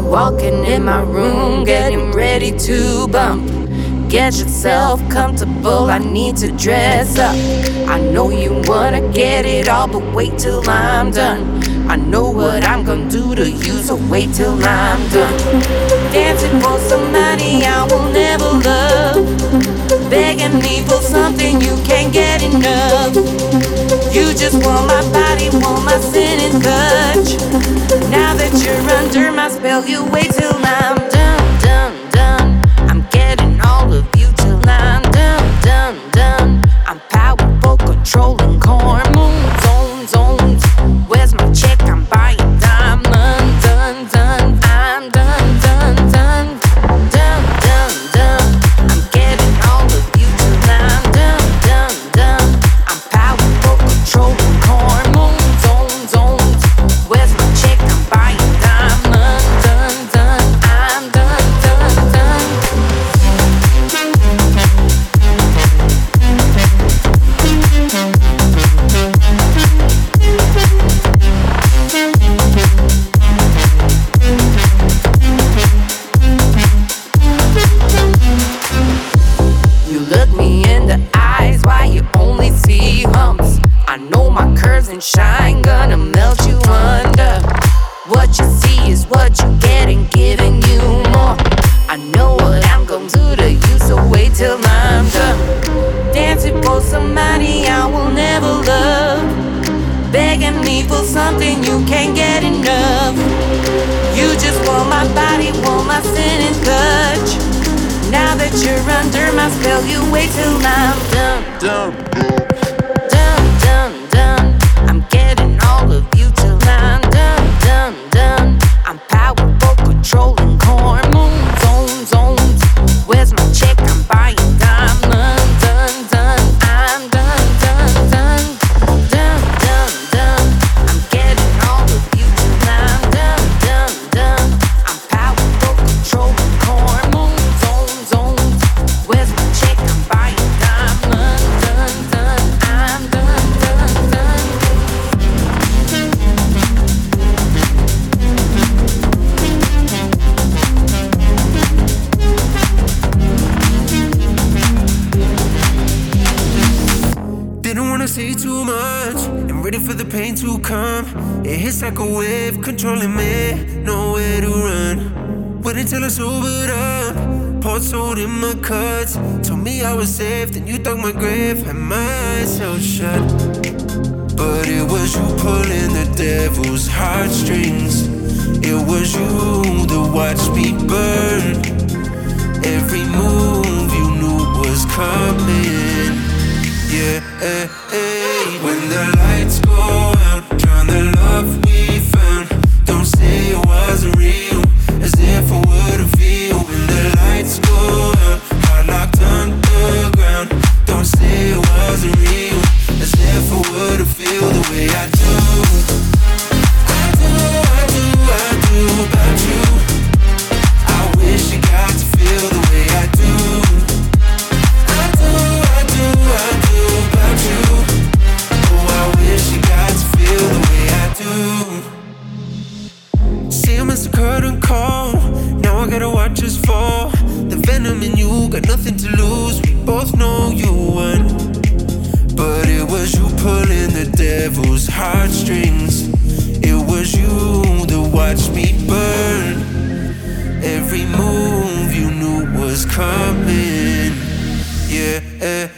walking in my room, getting ready to bump. Get yourself comfortable, I need to dress up. I know you wanna get it all, but wait till I'm done. I know what I'm gonna do to you, so wait till I'm done. Dancing for somebody I will never love, begging me for something you can't get enough. You just want my body, want my sin and touch. Now that you're under my spell, you wait till I'm done. is for. The venom in you got nothing to lose. We both know you won. But it was you pulling the devil's heartstrings. It was you that watched me burn. Every move you knew was coming. Yeah. Eh.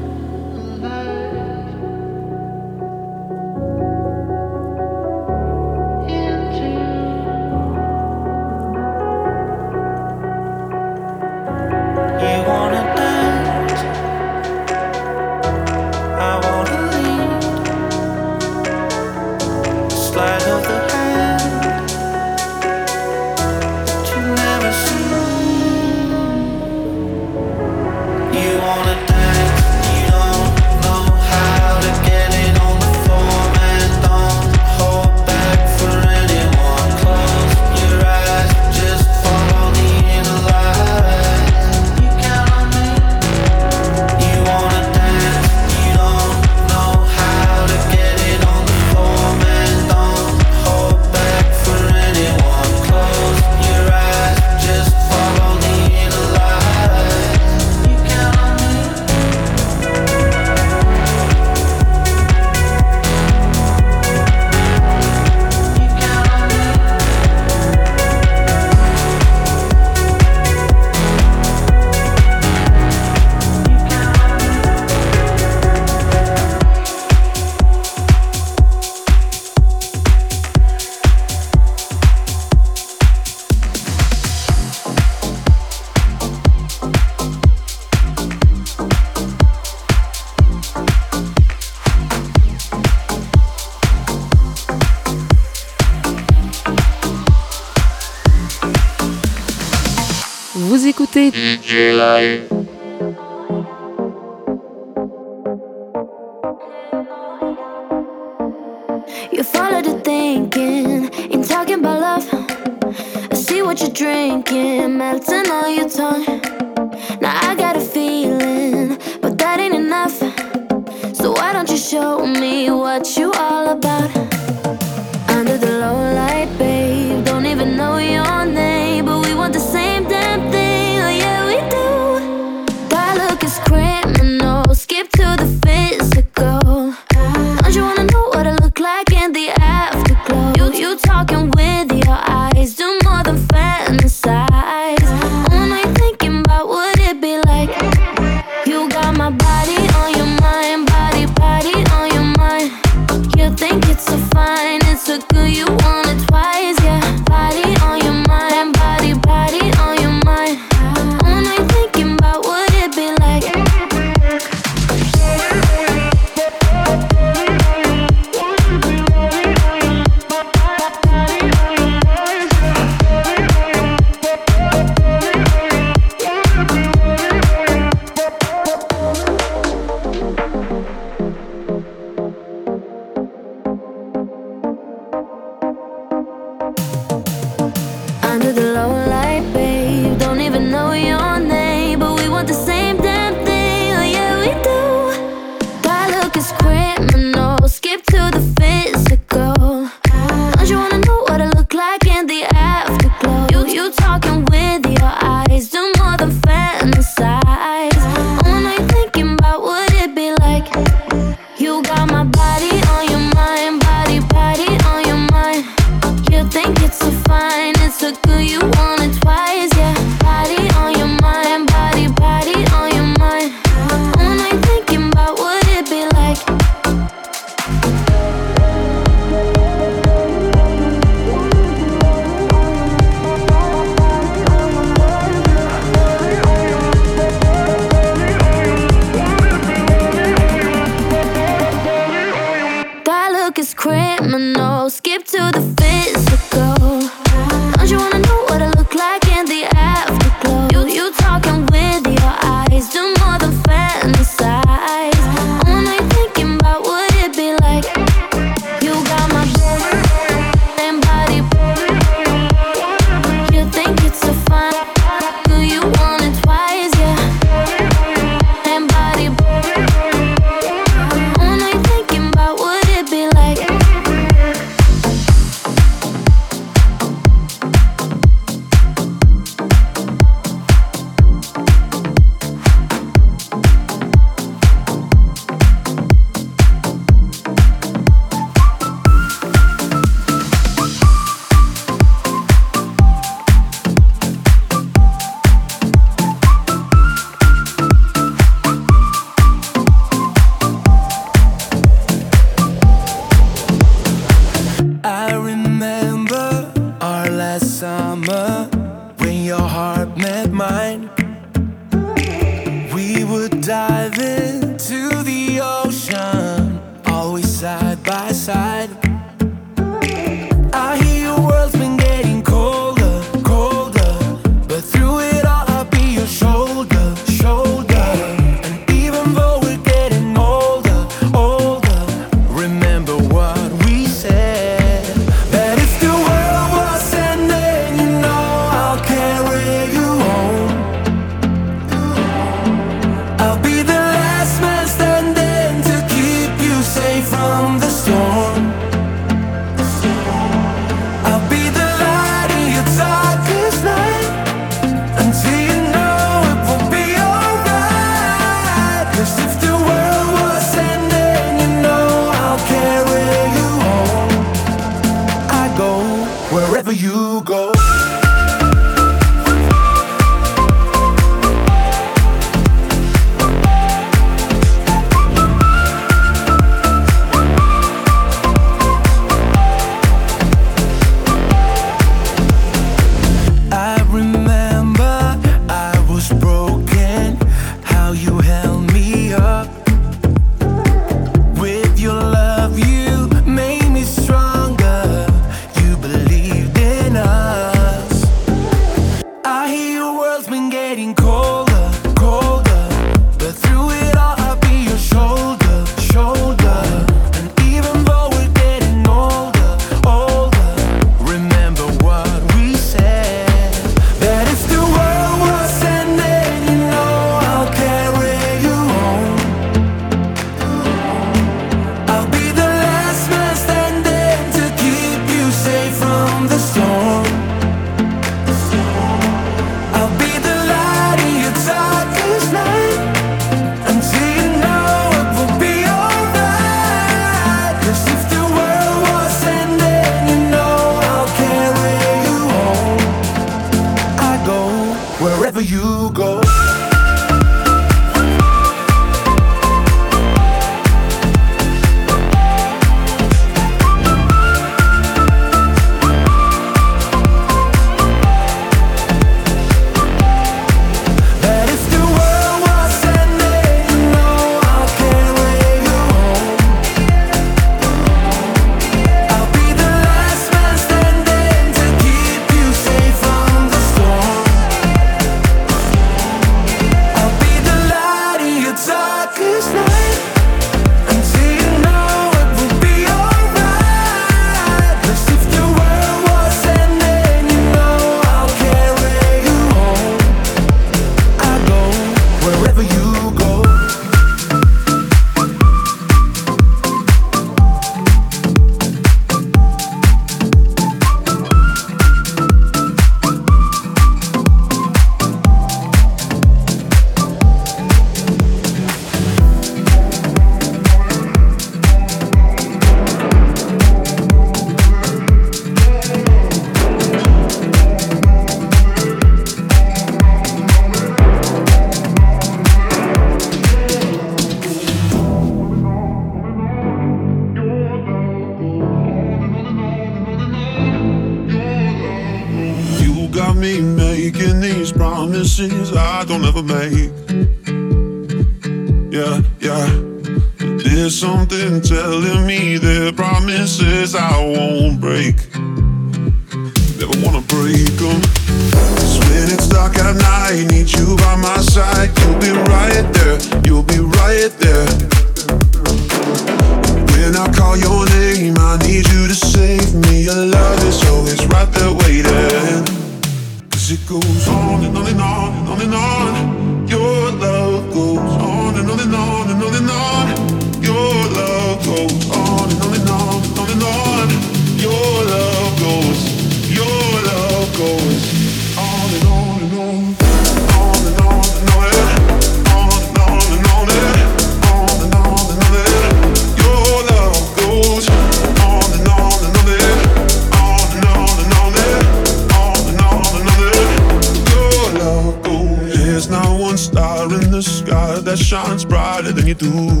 olhos de mim tu.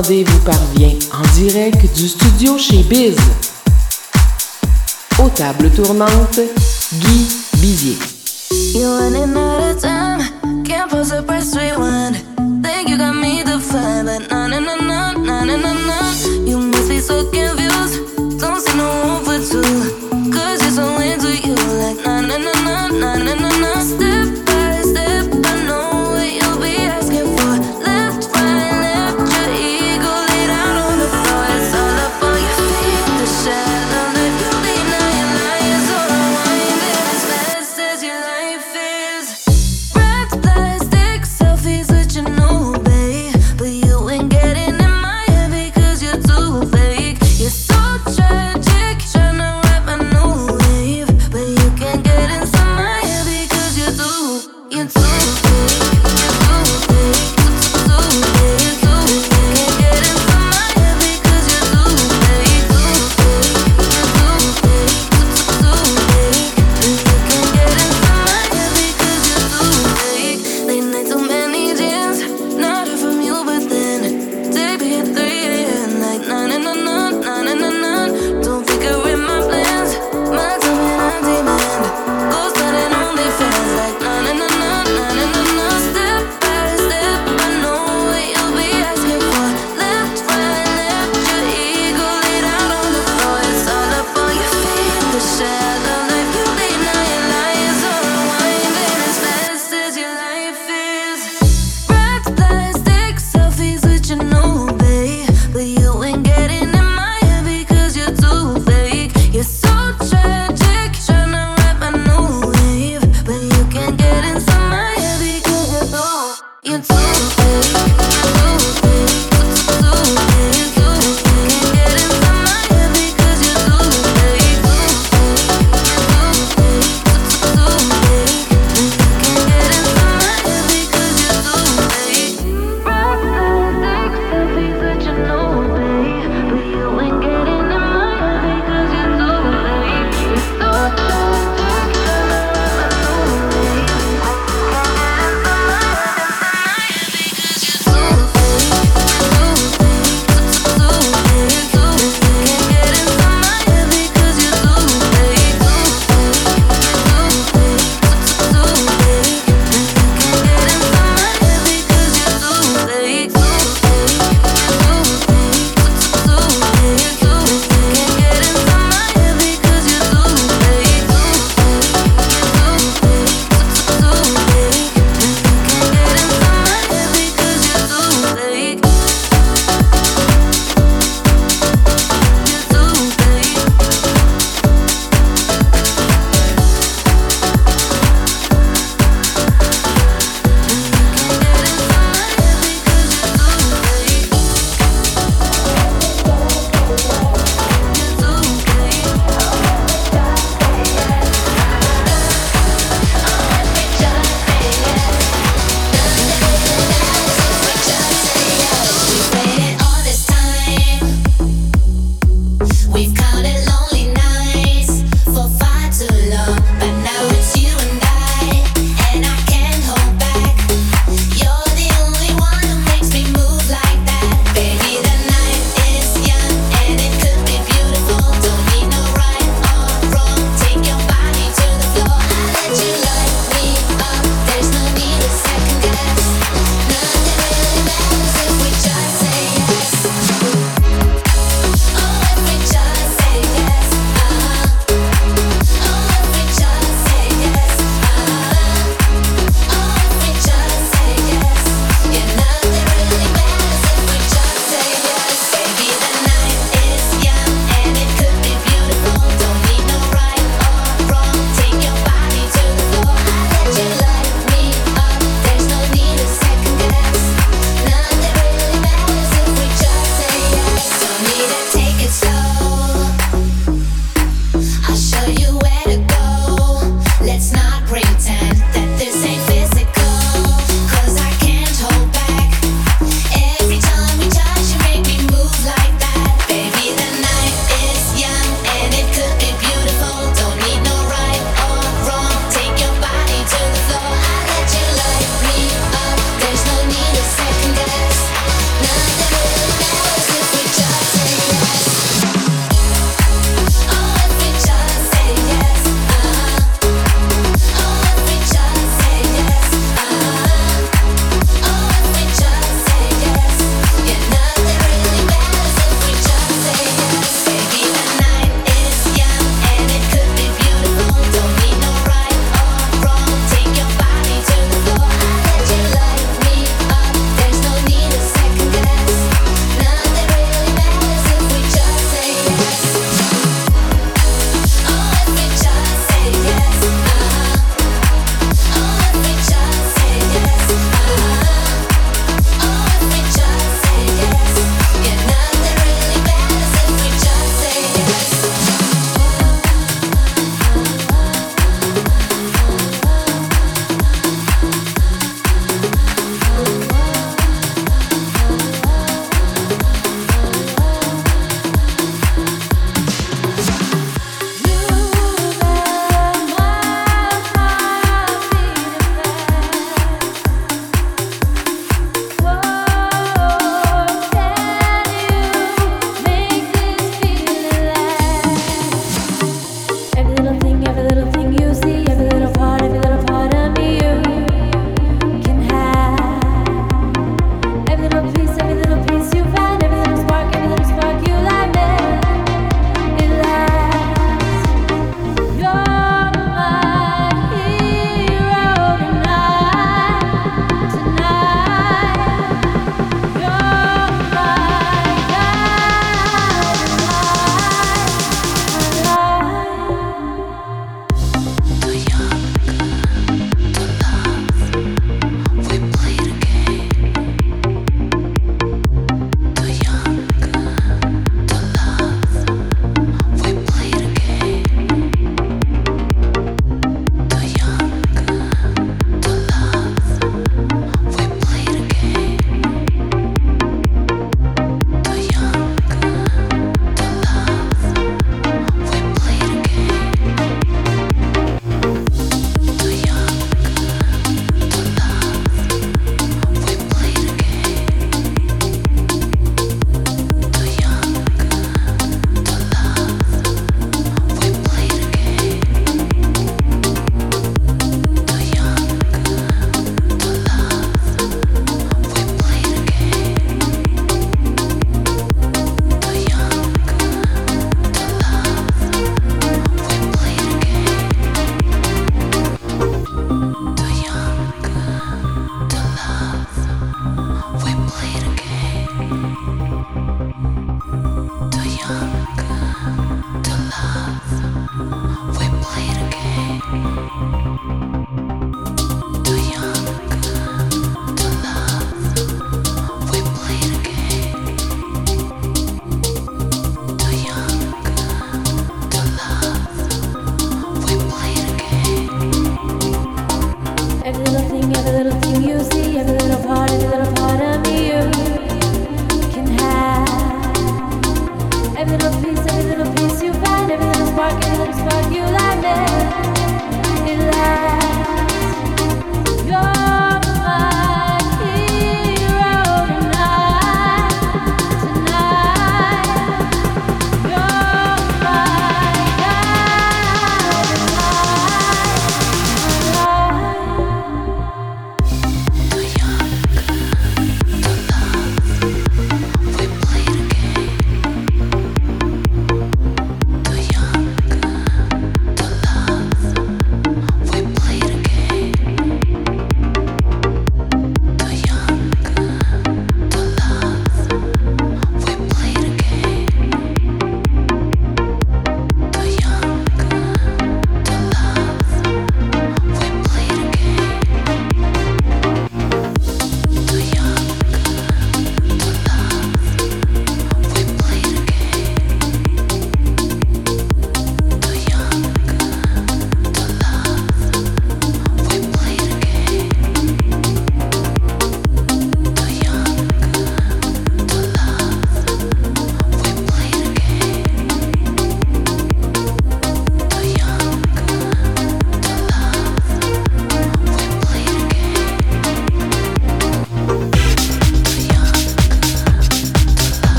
Entendez vous parvient en direct du studio chez Biz. Aux tables tournantes,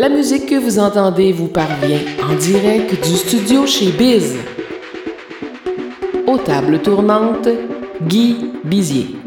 La musique que vous entendez vous parvient en direct du studio chez Biz. Aux tables tournantes, Guy Bizier.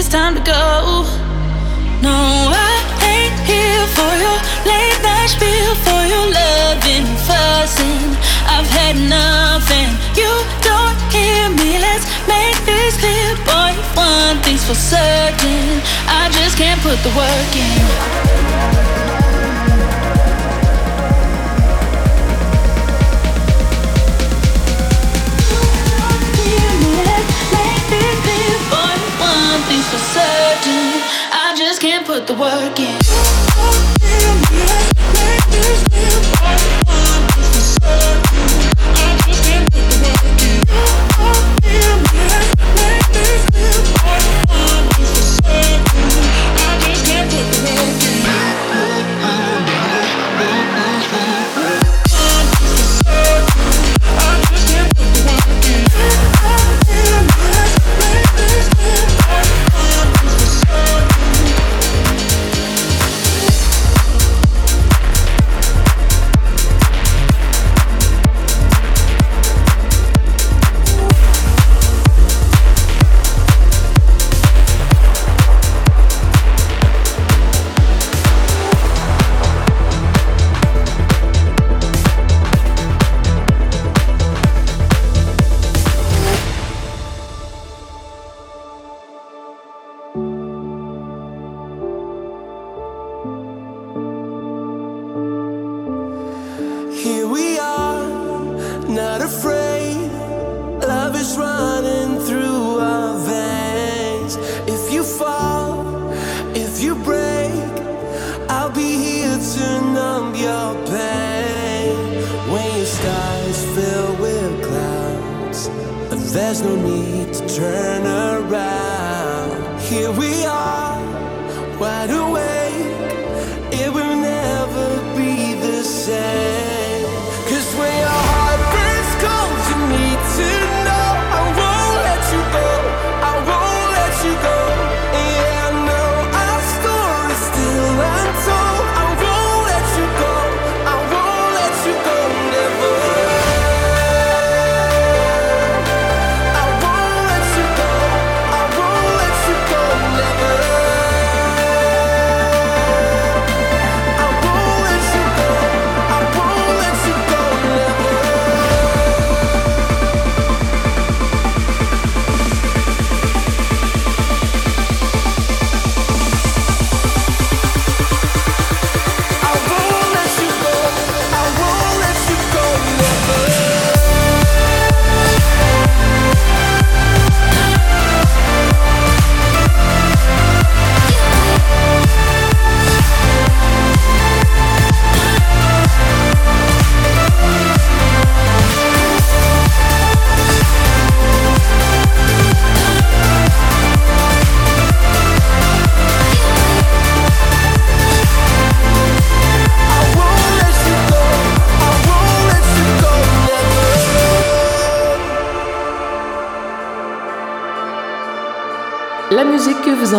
it's time to go. No, I ain't here for your late night spiel, for your loving fussing. I've had enough and you don't hear me. Let's make this clear, boy. One thing's for certain, I just can't put the work in. nothing's for certain. I just can't put the work in. I just can't put the work in.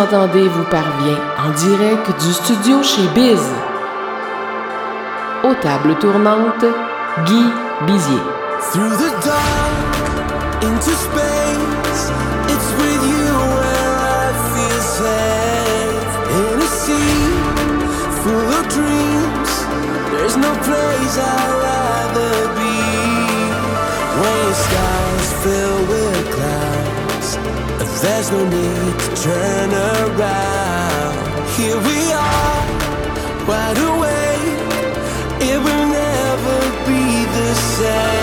entendez vous parvient en direct du studio chez Biz. Aux tables tournantes, Guy Bizier. Through the dark, into space, it's with you where I feel safe. In a sea full of dreams, there's no place I There's no need to turn around. Here we are, wide awake. It will never be the same.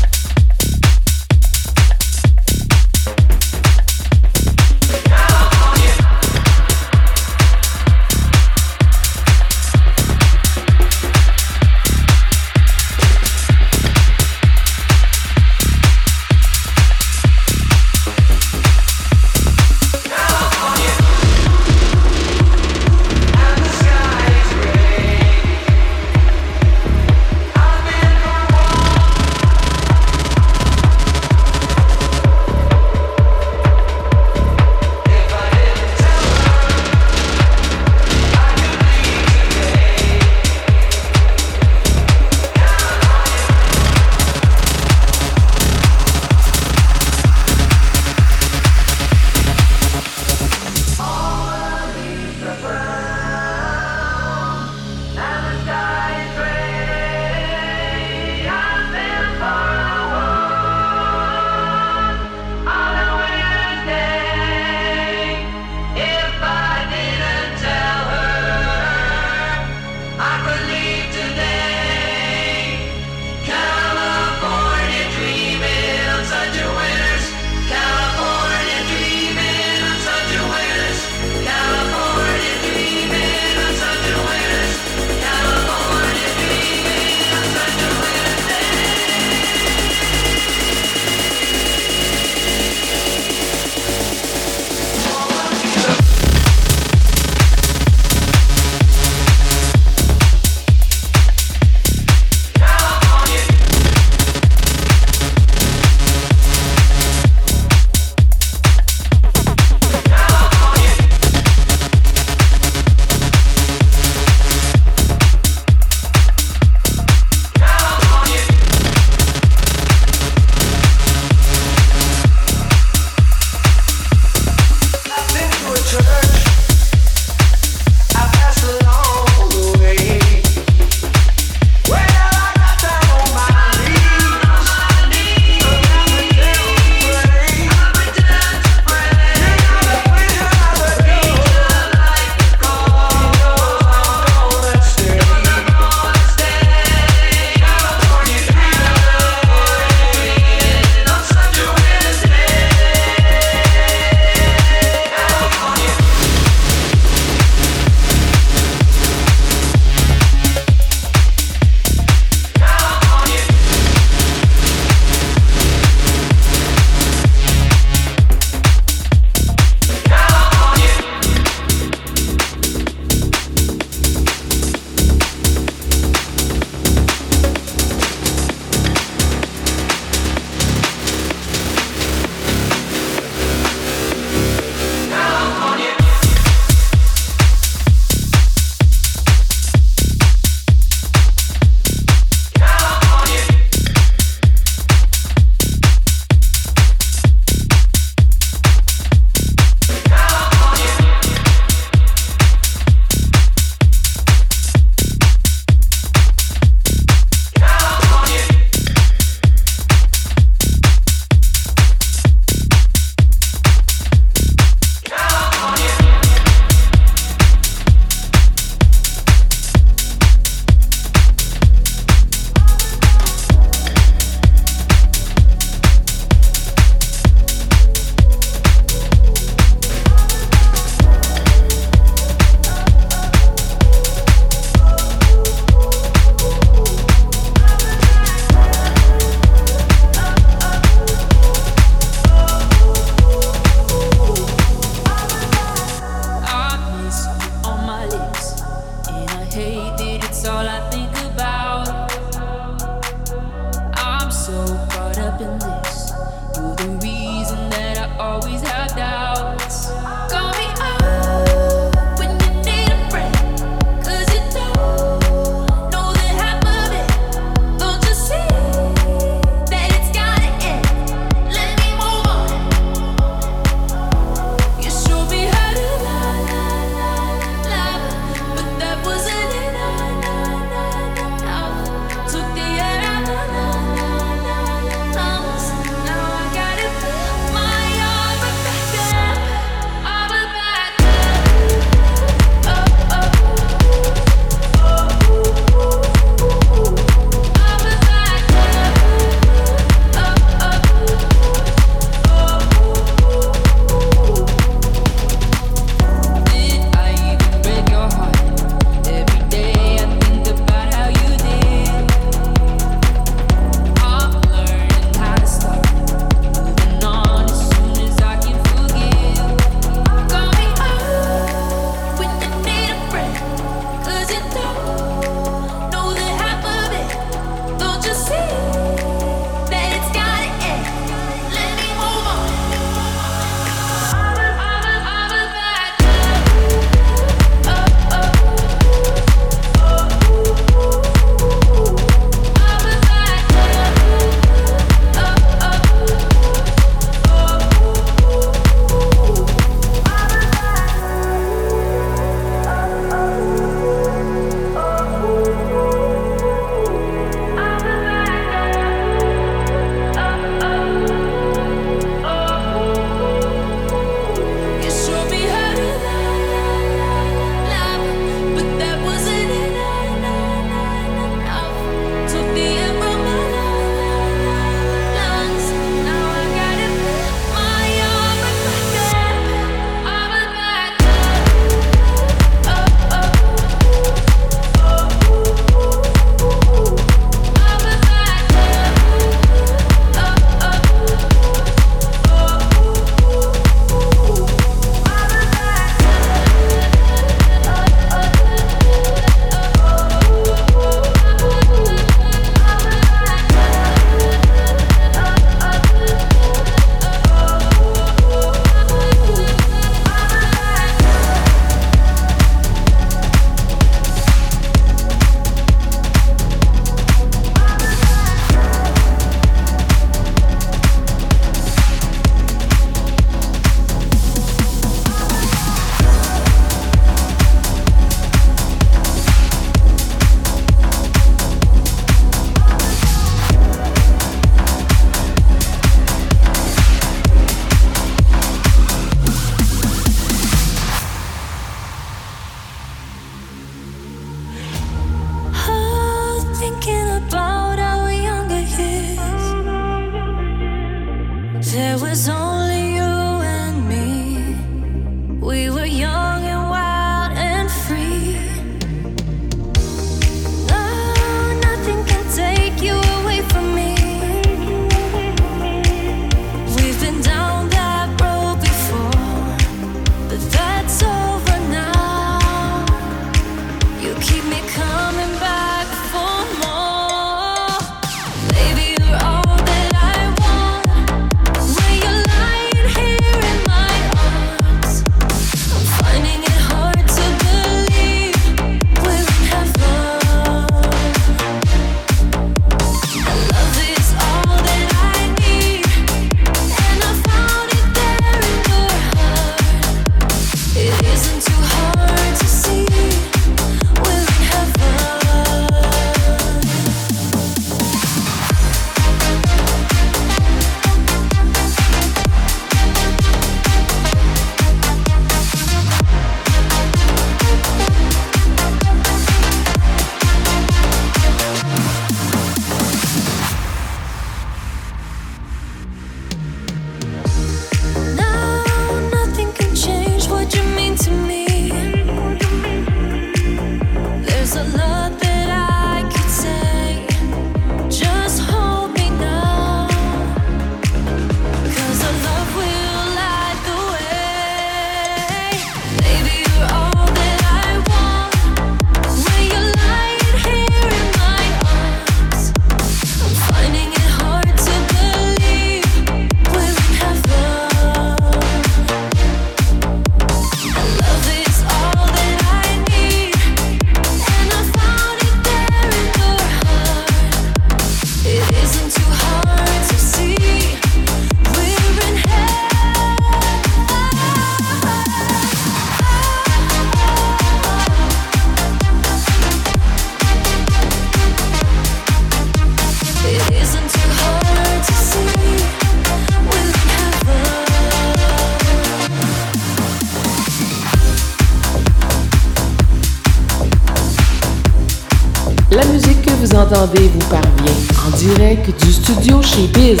Studio chez Biz.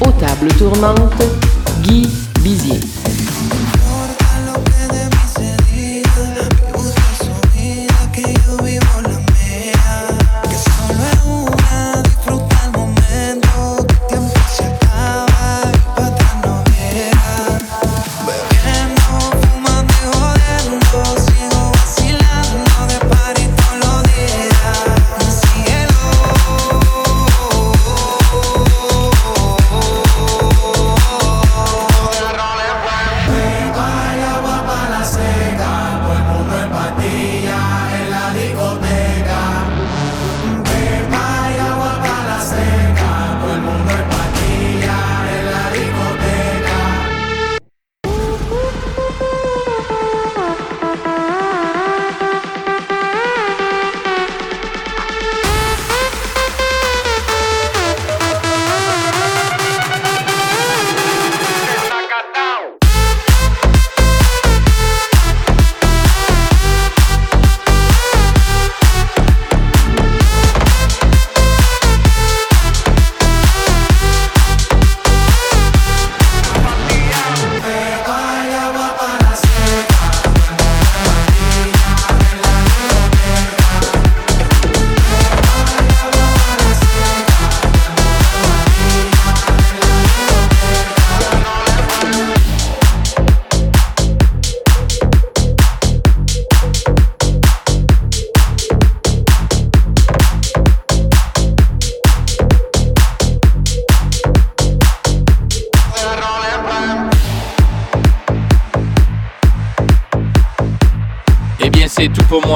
Aux tables tournantes,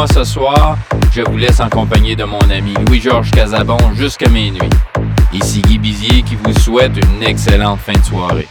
ce soir. Je vous laisse en compagnie de mon ami Louis-Georges Casabon jusqu'à minuit. Ici Guy Bizier qui vous souhaite une excellente fin de soirée.